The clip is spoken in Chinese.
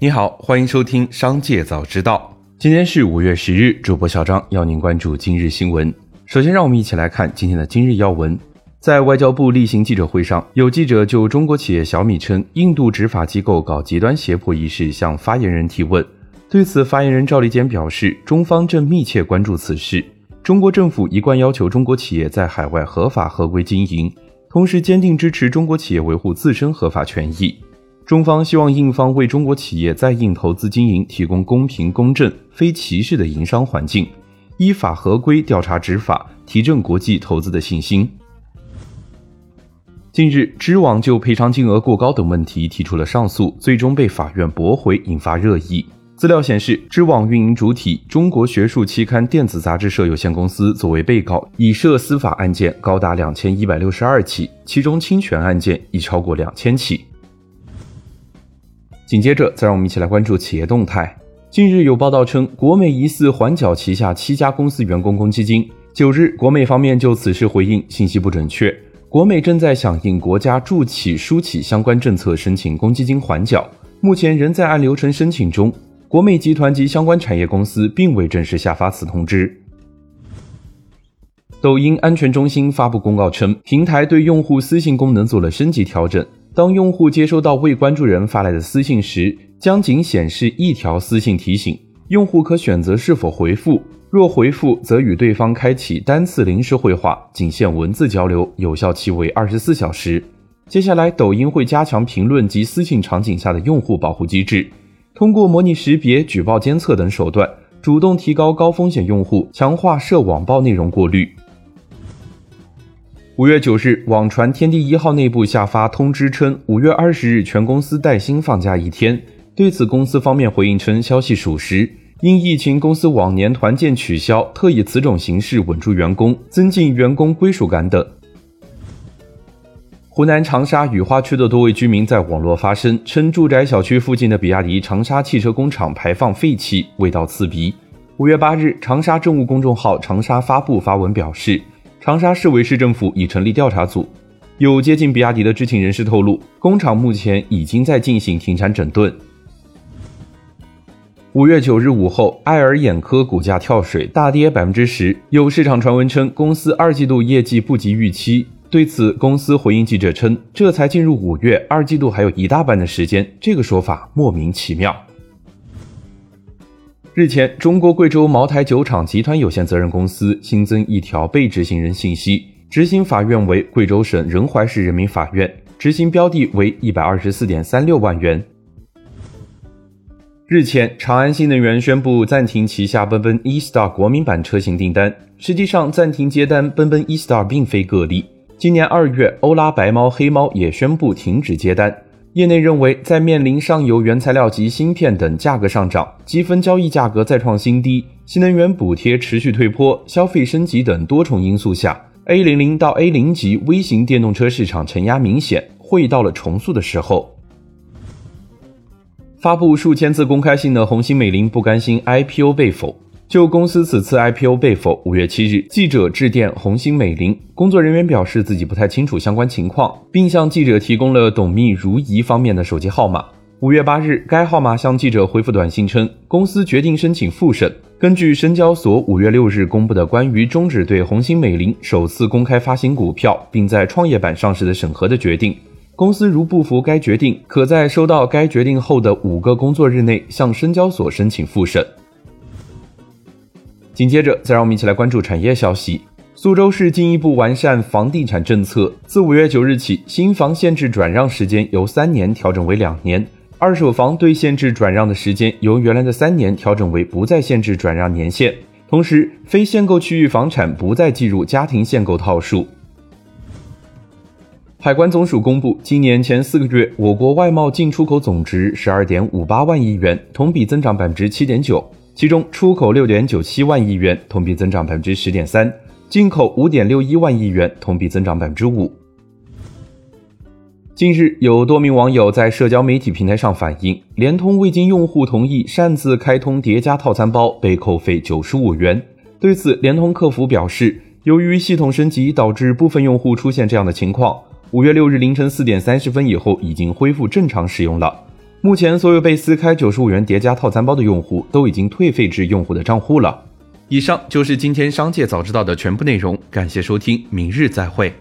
你好，欢迎收听《商界早知道》。今天是五月十日，主播小张要您关注今日新闻。首先，让我们一起来看今天的今日要闻。在外交部例行记者会上，有记者就中国企业小米称印度执法机构搞极端胁迫一事向发言人提问。对此，发言人赵立坚表示，中方正密切关注此事。中国政府一贯要求中国企业在海外合法合规经营，同时坚定支持中国企业维护自身合法权益。中方希望印方为中国企业在印投资经营提供公平、公正、非歧视的营商环境，依法合规调查执法，提振国际投资的信心。近日，知网就赔偿金额过高等问题提出了上诉，最终被法院驳回，引发热议。资料显示，知网运营主体中国学术期刊电子杂志社有限公司作为被告，已涉司法案件高达两千一百六十二起，其中侵权案件已超过两千起。紧接着，再让我们一起来关注企业动态。近日有报道称，国美疑似缓缴旗下七家公司员工公积金。九日，国美方面就此事回应，信息不准确。国美正在响应国家助企纾企相关政策，申请公积金缓缴，目前仍在按流程申请中。国美集团及相关产业公司并未正式下发此通知。抖音安全中心发布公告称，平台对用户私信功能做了升级调整。当用户接收到未关注人发来的私信时，将仅显示一条私信提醒，用户可选择是否回复。若回复，则与对方开启单次临时会话，仅限文字交流，有效期为二十四小时。接下来，抖音会加强评论及私信场景下的用户保护机制，通过模拟识别、举报监测等手段，主动提高高风险用户，强化涉网暴内容过滤。五月九日，网传天地一号内部下发通知称，五月二十日全公司带薪放假一天。对此，公司方面回应称，消息属实。因疫情，公司往年团建取消，特以此种形式稳住员工，增进员工归属感等。湖南长沙雨花区的多位居民在网络发声，称住宅小区附近的比亚迪长沙汽车工厂排放废气，味道刺鼻。五月八日，长沙政务公众号“长沙发布”发文表示。长沙市委市政府已成立调查组，有接近比亚迪的知情人士透露，工厂目前已经在进行停产整顿。五月九日午后，爱尔眼科股价跳水，大跌百分之十。有市场传闻称公司二季度业绩不及预期，对此公司回应记者称，这才进入五月，二季度还有一大半的时间，这个说法莫名其妙。日前，中国贵州茅台酒厂集团有限责任公司新增一条被执行人信息，执行法院为贵州省仁怀市人民法院，执行标的为一百二十四点三六万元。日前，长安新能源宣布暂停旗下奔奔 e-star 国民版车型订单，实际上暂停接单奔奔 e-star 并非个例。今年二月，欧拉白猫黑猫也宣布停止接单。业内认为，在面临上游原材料及芯片等价格上涨、积分交易价格再创新低、新能源补贴持续退坡、消费升级等多重因素下，A 零零到 A 零级微型电动车市场承压明显，会到了重塑的时候。发布数千次公开信的红星美林不甘心 IPO 被否。就公司此次 IPO 被否，五月七日，记者致电红星美林工作人员，表示自己不太清楚相关情况，并向记者提供了董秘如仪方面的手机号码。五月八日，该号码向记者回复短信称，公司决定申请复审。根据深交所五月六日公布的关于终止对红星美林首次公开发行股票并在创业板上市的审核的决定，公司如不服该决定，可在收到该决定后的五个工作日内向深交所申请复审。紧接着，再让我们一起来关注产业消息。苏州市进一步完善房地产政策，自五月九日起，新房限制转让时间由三年调整为两年；二手房对限制转让的时间由原来的三年调整为不再限制转让年限。同时，非限购区域房产不再计入家庭限购套数。海关总署公布，今年前四个月，我国外贸进出口总值十二点五八万亿元，同比增长百分之七点九。其中出口六点九七万亿元，同比增长百分之十点三；进口五点六一万亿元，同比增长百分之五。近日，有多名网友在社交媒体平台上反映，联通未经用户同意擅自开通叠加套餐包被扣费九十五元。对此，联通客服表示，由于系统升级导致部分用户出现这样的情况，五月六日凌晨四点三十分以后已经恢复正常使用了。目前所有被撕开九十五元叠加套餐包的用户都已经退费至用户的账户了。以上就是今天商界早知道的全部内容，感谢收听，明日再会。